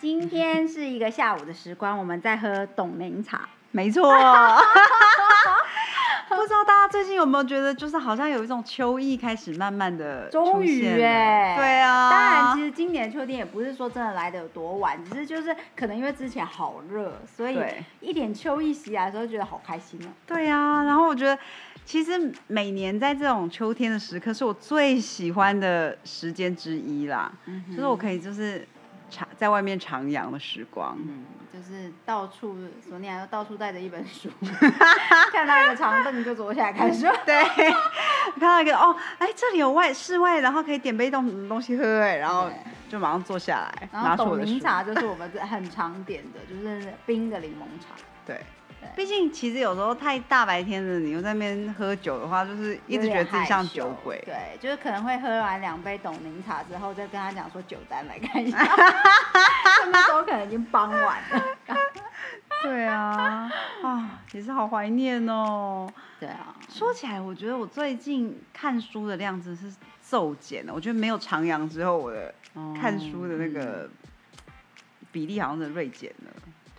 今天是一个下午的时光，我们在喝董明茶。没错。不知道大家最近有没有觉得，就是好像有一种秋意开始慢慢的终于哎，对啊。当然，其实今年秋天也不是说真的来的有多晚，只是就是可能因为之前好热，所以一点秋意袭来的时候，觉得好开心哦。对啊，然后我觉得其实每年在这种秋天的时刻，是我最喜欢的时间之一啦。嗯，就是我可以就是徜在外面徜徉的时光。嗯。就是到处，索尼娅又到处带着一本书，看到一个长凳就坐下来看书。对，看到一个哦，哎，这里有外室外，然后可以点杯东东西喝，哎，然后就马上坐下来，然后董柠茶就是我们很常点的，就是冰的柠檬茶。对。毕竟，其实有时候太大白天的，你又在那边喝酒的话，就是一直觉得自己像酒鬼。对，就是可能会喝完两杯董明茶之后，再跟他讲说酒单来看一下。那时候可能已经傍晚了。对啊，啊，也是好怀念哦。对啊，说起来，我觉得我最近看书的量真是骤减了。我觉得没有长阳之后，我的看书的那个比例好像是锐减了。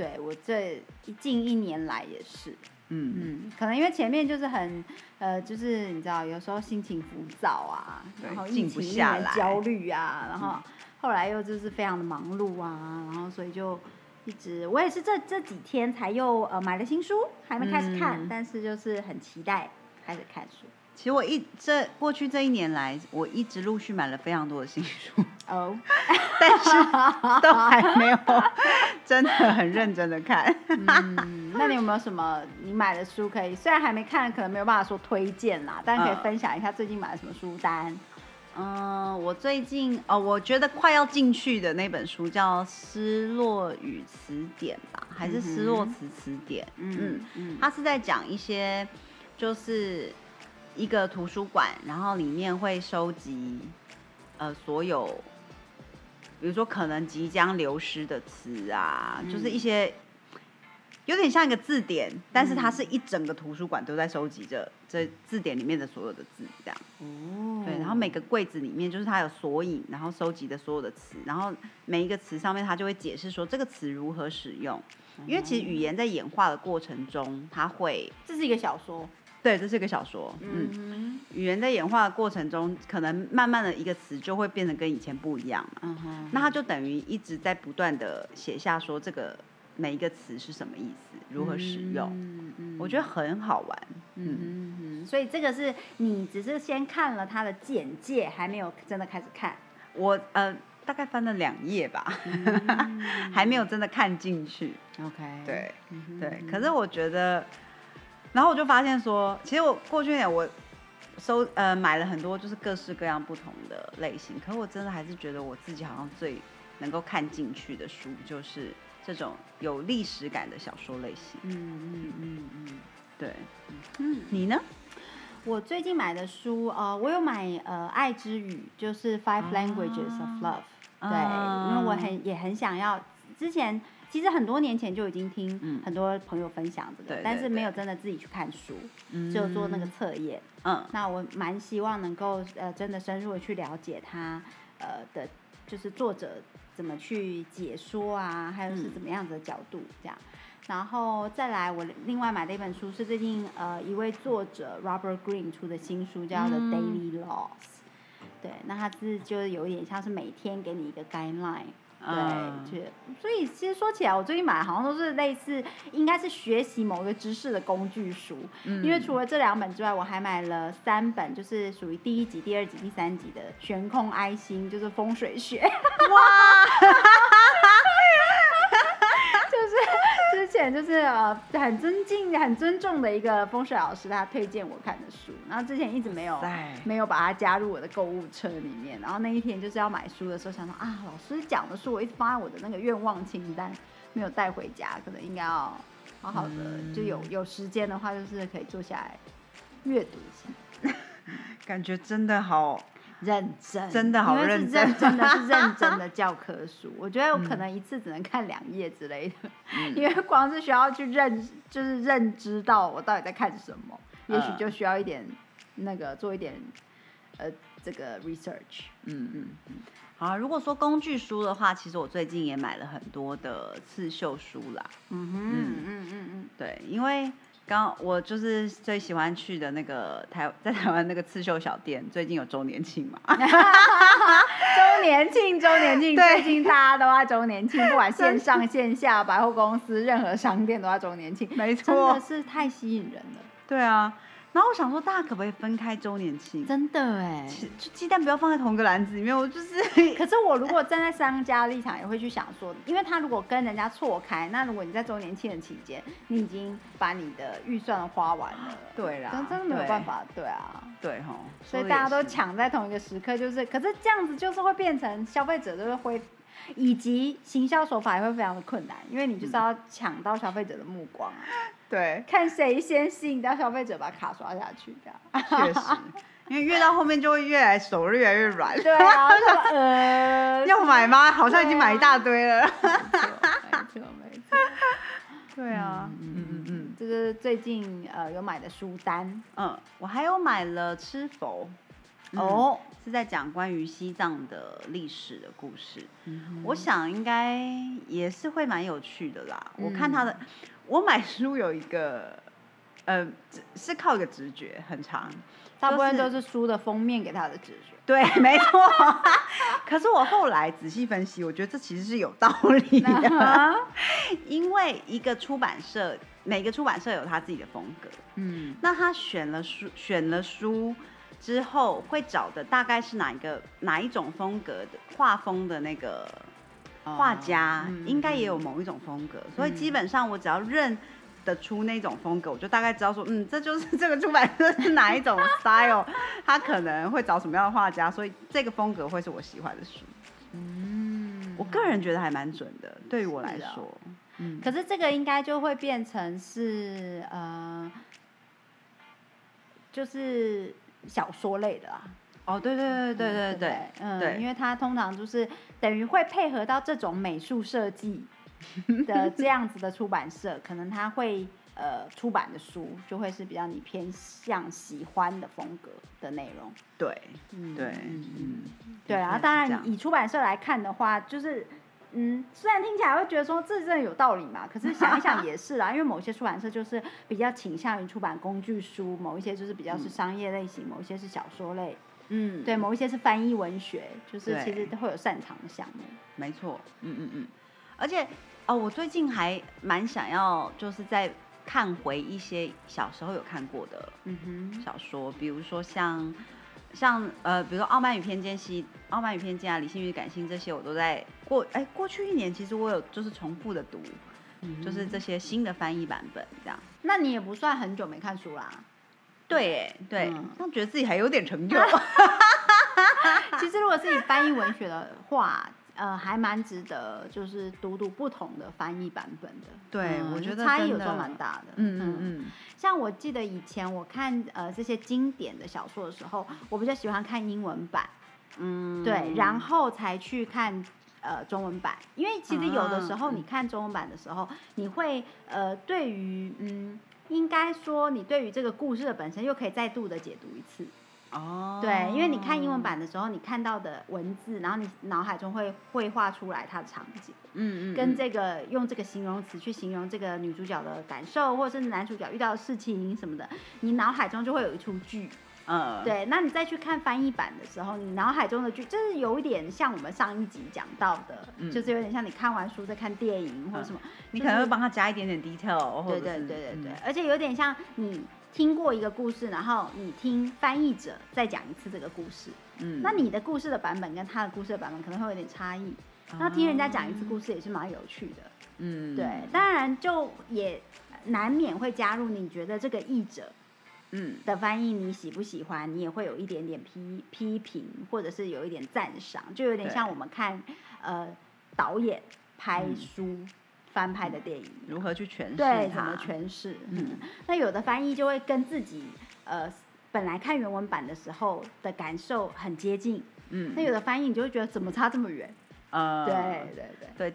对我这近一年来也是，嗯。嗯，可能因为前面就是很呃，就是你知道，有时候心情浮躁啊，然后静不下来，焦虑啊，然后后来又就是非常的忙碌啊，然后所以就一直，我也是这这几天才又呃买了新书，还没开始看，但是就是很期待开始看书。其实我一这过去这一年来，我一直陆续买了非常多的新书。哦，但是都还没有 真的很认真的看。嗯，那你有没有什么你买的书可以？虽然还没看，可能没有办法说推荐啦，但可以分享一下最近买了什么书单。嗯，我最近哦，我觉得快要进去的那本书叫《失落语词典》吧，还是《失落词词典》？嗯嗯，它是在讲一些就是。一个图书馆，然后里面会收集，呃，所有，比如说可能即将流失的词啊，就是一些有点像一个字典，但是它是一整个图书馆都在收集着这字典里面的所有的字，这样。哦。对，然后每个柜子里面就是它有索引，然后收集的所有的词，然后每一个词上面它就会解释说这个词如何使用，因为其实语言在演化的过程中，它会，这是一个小说。对，这是一个小说。嗯，语言在演化的过程中，可能慢慢的一个词就会变得跟以前不一样嘛。嗯哼，那它就等于一直在不断的写下说这个每一个词是什么意思，如何使用。嗯嗯，我觉得很好玩。嗯嗯，所以这个是你只是先看了它的简介，还没有真的开始看。我呃大概翻了两页吧，还没有真的看进去。OK，对对，可是我觉得。然后我就发现说，其实我过去年我收呃买了很多就是各式各样不同的类型，可我真的还是觉得我自己好像最能够看进去的书就是这种有历史感的小说类型。嗯嗯嗯嗯，对。嗯，你呢？我最近买的书，呃，我有买呃《爱之语》，就是《Five Languages of Love》。对，因为我很也很想要之前。其实很多年前就已经听很多朋友分享这个，但是没有真的自己去看书，就做那个测验。嗯，那我蛮希望能够呃真的深入的去了解他呃的，就是作者怎么去解说啊，还有是怎么样子的角度这样。然后再来，我另外买的一本书是最近呃一位作者 Robert Green 出的新书，叫 The Daily Laws。对，那它是就有一点像是每天给你一个 guideline。对，所以其实说起来，我最近买的好像都是类似，应该是学习某个知识的工具书。因为除了这两本之外，我还买了三本，就是属于第一集、第二集、第三集的《悬空爱心》，就是风水学。哇！就是呃很尊敬、很尊重的一个风水老师，他推荐我看的书，然后之前一直没有没有把它加入我的购物车里面，然后那一天就是要买书的时候，想说啊，老师讲的书我一直放在我的那个愿望清单，没有带回家，可能应该要好好的就有有时间的话，就是可以坐下来阅读一下。感觉真的好认真，真的好认真，真的是认真的教科书。我觉得我可能一次只能看两页之类的，因为光是需要去认，就是认知到我到底在看什么，也许就需要一点那个做一点呃这个 research。嗯嗯嗯。好，如果说工具书的话，其实我最近也买了很多的刺绣书啦。嗯哼，嗯嗯嗯嗯，对，因为。刚我就是最喜欢去的那个台在台湾那个刺绣小店，最近有周年庆嘛？周年庆，周年庆，最近大家都在周年庆，不管线 上线下，百货公司任何商店都在周年庆，没错，真的是太吸引人了。对啊。然后我想说，大家可不可以分开周年庆？真的哎，就鸡蛋不要放在同一个篮子里面。我就是，可是我如果站在商家立场，也会去想说，因为他如果跟人家错开，那如果你在周年庆的期间，你已经把你的预算花完了，对啦，真的没有办法，对啊，对哈，所以大家都抢在同一个时刻，就是，可是这样子就是会变成消费者就是会。以及行销手法也会非常的困难，因为你就是要抢到消费者的目光啊。对，看谁先吸引到消费者，把卡刷下去这样。确实，因为越到后面就会越来手越来越软。对啊，呃，要买吗？好像已经买一大堆了。没错，没错。对啊，嗯嗯嗯，这是最近呃有买的书单。嗯，我还有买了《吃否》。哦，是在讲关于西藏的历史的故事。我想应该也是会蛮有趣的啦。我看他的，我买书有一个，呃，是靠一个直觉，很长，大部分都是书的封面给他的直觉。对，没错。可是我后来仔细分析，我觉得这其实是有道理的。因为一个出版社，每个出版社有他自己的风格。嗯，那他选了书，选了书。之后会找的大概是哪一个哪一种风格的画风的那个画家，应该也有某一种风格，所以基本上我只要认得出那种风格，我就大概知道说，嗯，这就是这个出版社是哪一种 style，他可能会找什么样的画家，所以这个风格会是我喜欢的书。嗯，我个人觉得还蛮准的，对于我来说。嗯，可是这个应该就会变成是呃，就是。小说类的啊，哦，对对对对对对，嗯，因为它通常就是等于会配合到这种美术设计的这样子的出版社，可能他会呃出版的书就会是比较你偏向喜欢的风格的内容。对，嗯对，嗯，对啊，当然以出版社来看的话，就是。嗯，虽然听起来会觉得说这真的有道理嘛，可是想一想也是啦，因为某些出版社就是比较倾向于出版工具书，某一些就是比较是商业类型，某一些是小说类，嗯，对，某一些是翻译文学，就是其实都会有擅长的项目。没错，嗯嗯嗯，而且哦，我最近还蛮想要就是在看回一些小时候有看过的嗯哼小说，比如说像。像呃，比如说《傲慢与偏见》系，《傲慢与偏见》啊，《理性与感性》这些，我都在过哎，过去一年其实我有就是重复的读，就是这些新的翻译版本这样。那你也不算很久没看书啦。对对，那觉得自己还有点成就。其实如果是以翻译文学的话。呃，还蛮值得，就是读读不同的翻译版本的。对，我觉得差异有时候蛮大的。嗯嗯嗯。像我记得以前我看呃这些经典的小说的时候，我比较喜欢看英文版。嗯。对，然后才去看呃中文版，因为其实有的时候你看中文版的时候，你会呃对于嗯，应该说你对于这个故事的本身又可以再度的解读一次。哦，对，因为你看英文版的时候，你看到的文字，然后你脑海中会绘画出来它的场景，嗯嗯，跟这个用这个形容词去形容这个女主角的感受，或者是男主角遇到的事情什么的，你脑海中就会有一出剧，嗯，对，那你再去看翻译版的时候，你脑海中的剧，就是有一点像我们上一集讲到的，就是有点像你看完书再看电影或者什么，你可能会帮他加一点点 detail，对对对对对，而且有点像你。听过一个故事，然后你听翻译者再讲一次这个故事，嗯，那你的故事的版本跟他的故事的版本可能会有点差异。那听人家讲一次故事也是蛮有趣的，嗯，对。当然就也难免会加入你觉得这个译者，嗯的翻译你喜不喜欢，你也会有一点点批批评，或者是有一点赞赏，就有点像我们看呃导演拍书。翻拍的电影，如何去诠释对，怎么诠释？嗯，那有的翻译就会跟自己呃本来看原文版的时候的感受很接近，嗯，那有的翻译你就会觉得怎么差这么远？呃，对对对。对，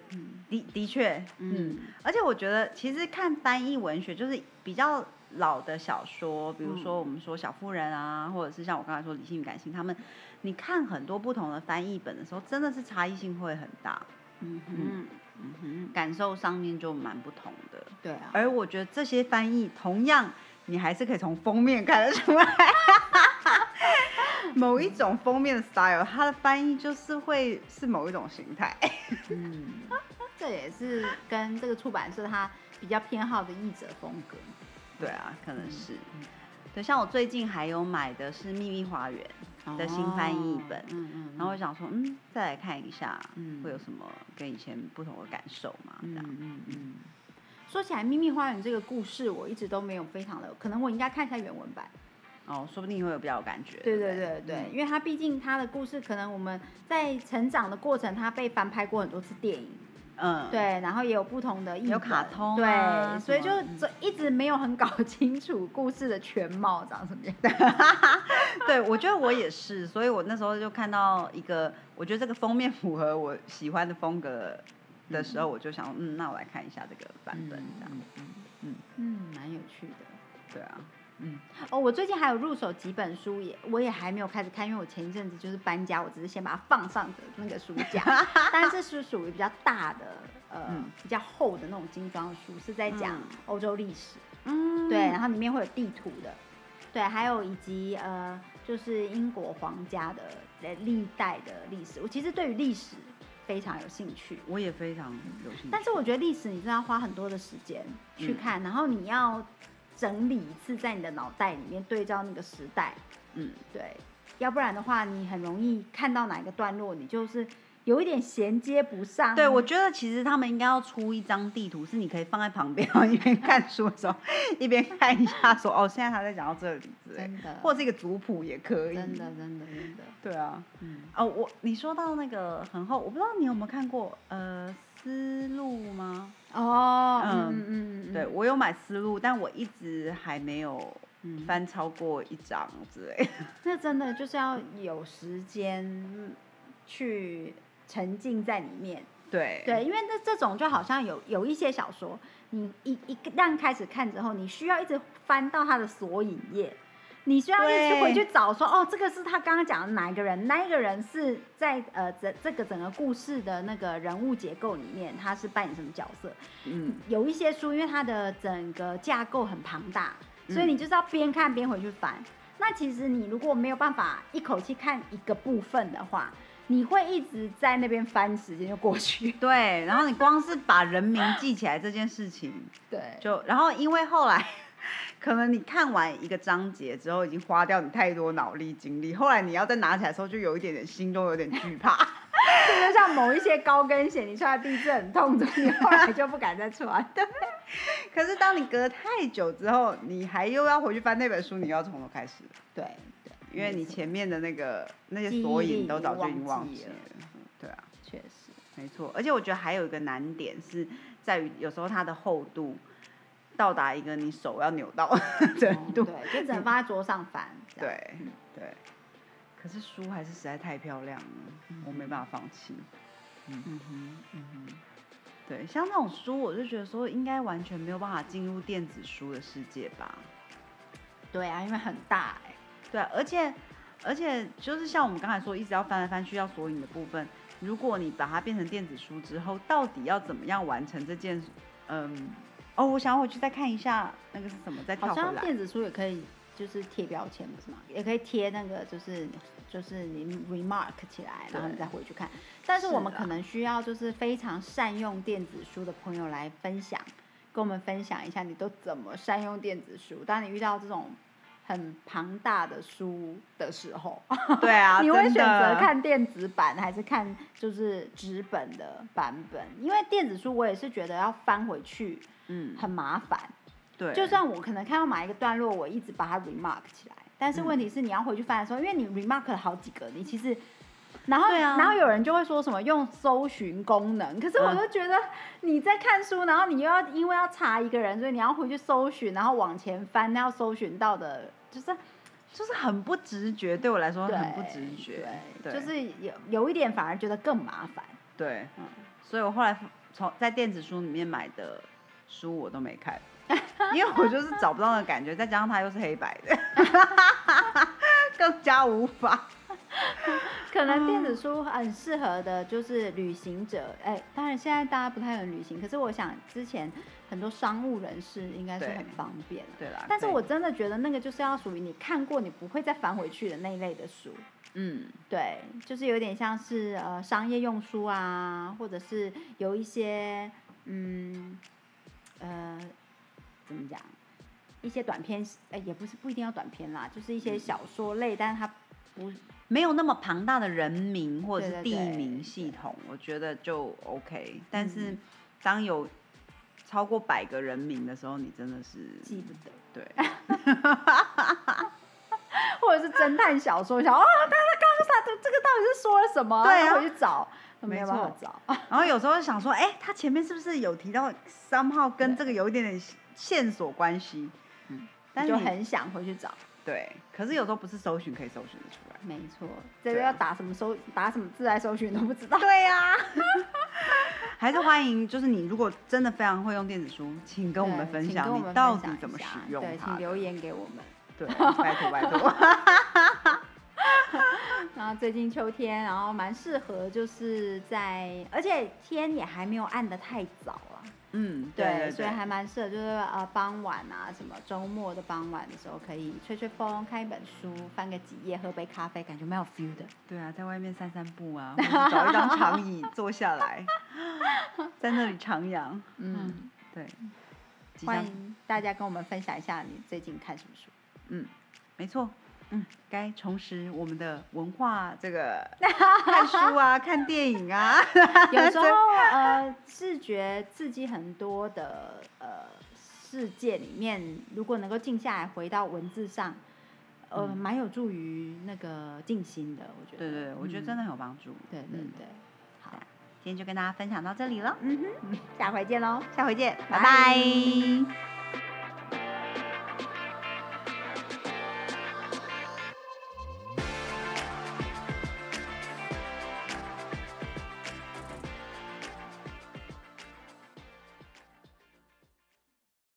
的的确，嗯，而且我觉得其实看翻译文学就是比较老的小说，比如说我们说小妇人啊，或者是像我刚才说理性与感性，他们你看很多不同的翻译本的时候，真的是差异性会很大，嗯。哼。嗯哼，感受上面就蛮不同的。对啊，而我觉得这些翻译同样，你还是可以从封面看得出来，某一种封面的 style，它的翻译就是会是某一种形态。嗯，这也是跟这个出版社它比较偏好的译者风格。对啊，可能是。对，像我最近还有买的是《秘密花园》。的新翻译本，嗯嗯，然后我想说，嗯，再来看一下，嗯，会有什么跟以前不同的感受嘛？这样，嗯嗯。说起来，《秘密花园》这个故事，我一直都没有非常的，可能我应该看一下原文版。哦，说不定会有比较有感觉。对对对对，因为他毕竟他的故事，可能我们在成长的过程，他被翻拍过很多次电影。嗯，对，然后也有不同的有卡通，对，所以就这一直没有很搞清楚故事的全貌长什么样。对，我觉得我也是，所以我那时候就看到一个，我觉得这个封面符合我喜欢的风格的时候，我就想，嗯，那我来看一下这个版本，这样，嗯。嗯。嗯，蛮有趣的，对啊。嗯哦，我最近还有入手几本书，也我也还没有开始看，因为我前一阵子就是搬家，我只是先把它放上的那个书架。但是是属于比较大的，呃，比较厚的那种精装书，是在讲欧洲历史。嗯，对，然后里面会有地图的，对，还有以及呃，就是英国皇家的历代的历史。我其实对于历史非常有兴趣，我也非常有兴趣。但是我觉得历史你真的要花很多的时间去看，然后你要。整理一次在你的脑袋里面对照那个时代，嗯，对，要不然的话你很容易看到哪一个段落，你就是有一点衔接不上。对，我觉得其实他们应该要出一张地图，是你可以放在旁边，一边看书的时候一边看一下，说哦，现在他在讲到这里之类，真的，或者是一个族谱也可以，真的，真的，真的，对啊，嗯，哦，我你说到那个很厚，我不知道你有没有看过，呃。思路吗？哦，嗯嗯嗯，对我有买思路，但我一直还没有翻超过一张之类。那真的就是要有时间去沉浸在里面。对对，因为这这种就好像有有一些小说，你一一旦开始看之后，你需要一直翻到它的索引页。你需要一直回去找说，哦，这个是他刚刚讲的哪一个人？那一个人是在呃这这个整个故事的那个人物结构里面，他是扮演什么角色？嗯，有一些书，因为它的整个架构很庞大，所以你就是要边看边回去翻。那其实你如果没有办法一口气看一个部分的话，你会一直在那边翻，时间就过去。对，然后你光是把人名记起来这件事情，对，就然后因为后来。可能你看完一个章节之后，已经花掉你太多脑力精力，后来你要再拿起来的时候，就有一点点心中有点惧怕。就像某一些高跟鞋，你穿在第一次很痛，你后来就不敢再穿。对。可是当你隔太久之后，你还又要回去翻那本书，你要从头开始。对对。因为你前面的那个那些索引都早就已经忘记了。对啊。确实。没错，而且我觉得还有一个难点是在于，有时候它的厚度。到达一个你手要扭到 程度，对，就只能放在桌上翻。对对，可是书还是实在太漂亮了，我没办法放弃。嗯哼嗯哼，对，像那种书，我就觉得说应该完全没有办法进入电子书的世界吧。对啊，因为很大哎。对啊，而且而且就是像我们刚才说，一直要翻来翻去要索引的部分，如果你把它变成电子书之后，到底要怎么样完成这件嗯？哦，我想回去再看一下那个是什么，再跳回来。好像电子书也可以，就是贴标签，不是吗？也可以贴那个，就是就是你 remark 起来，然后你再回去看。但是我们可能需要就是非常善用电子书的朋友来分享，跟我们分享一下你都怎么善用电子书。当你遇到这种很庞大的书的时候，对啊，你会选择看电子版还是看就是纸本的版本？因为电子书我也是觉得要翻回去。嗯，很麻烦。对，就算我可能看到某一个段落，我一直把它 remark 起来，但是问题是你要回去翻的时候，因为你 remark 了好几个，你其实然后，然后有人就会说什么用搜寻功能，可是我就觉得你在看书，然后你又要因为要查一个人，所以你要回去搜寻，然后往前翻，那要搜寻到的，就是就是很不直觉，对我来说很不直觉，对，就是有有一点反而觉得更麻烦，对，嗯，所以我后来从在电子书里面买的书我都没看，因为我就是找不到那个感觉，再加上它又是黑白的，更加无法。可能电子书很适合的，就是旅行者。哎，当然现在大家不太能旅行，可是我想之前很多商务人士应该是很方便。对啦。但是我真的觉得那个就是要属于你看过你不会再翻回去的那一类的书。嗯，对，就是有点像是呃商业用书啊，或者是有一些嗯呃怎么讲，一些短篇，呃也不是不一定要短篇啦，就是一些小说类，但是它不。没有那么庞大的人名或者是地名系统，我觉得就 OK。但是当有超过百个人名的时候，你真的是记不得。对 或者是侦探小说，想哦，他他刚刚他这个到底是说了什么？对，回去找，没办法找。然后有时候想说，哎，他前面是不是有提到三号跟这个有一点点线索关系？嗯，但就很想回去找。对，可是有时候不是搜寻可以搜寻得出来。没错，这个要打什么搜，打什么字来搜寻都不知道。对呀，还是欢迎，就是你如果真的非常会用电子书，请跟我们分享你到底怎么使用对，请留言给我们。对，拜托拜托。然后最近秋天，然后蛮适合，就是在，而且天也还没有暗的太早啊。嗯，对，所以还蛮适合，就是呃傍晚啊，什么周末的傍晚的时候，可以吹吹风，看一本书，翻个几页，喝杯咖啡，感觉蛮有 feel 的。对啊，在外面散散步啊，找一张长椅坐下来，在那里徜徉。嗯，对。欢迎大家跟我们分享一下你最近看什么书。嗯，没错。嗯，该重拾我们的文化，这个 看书啊，看电影啊。有时候 呃，视觉刺激很多的呃世界里面，如果能够静下来，回到文字上，呃，蛮有助于那个静心的。我觉得，对对，我觉得真的很有帮助。对对对，好，今天就跟大家分享到这里了。嗯哼，下回见喽，下回见，拜拜。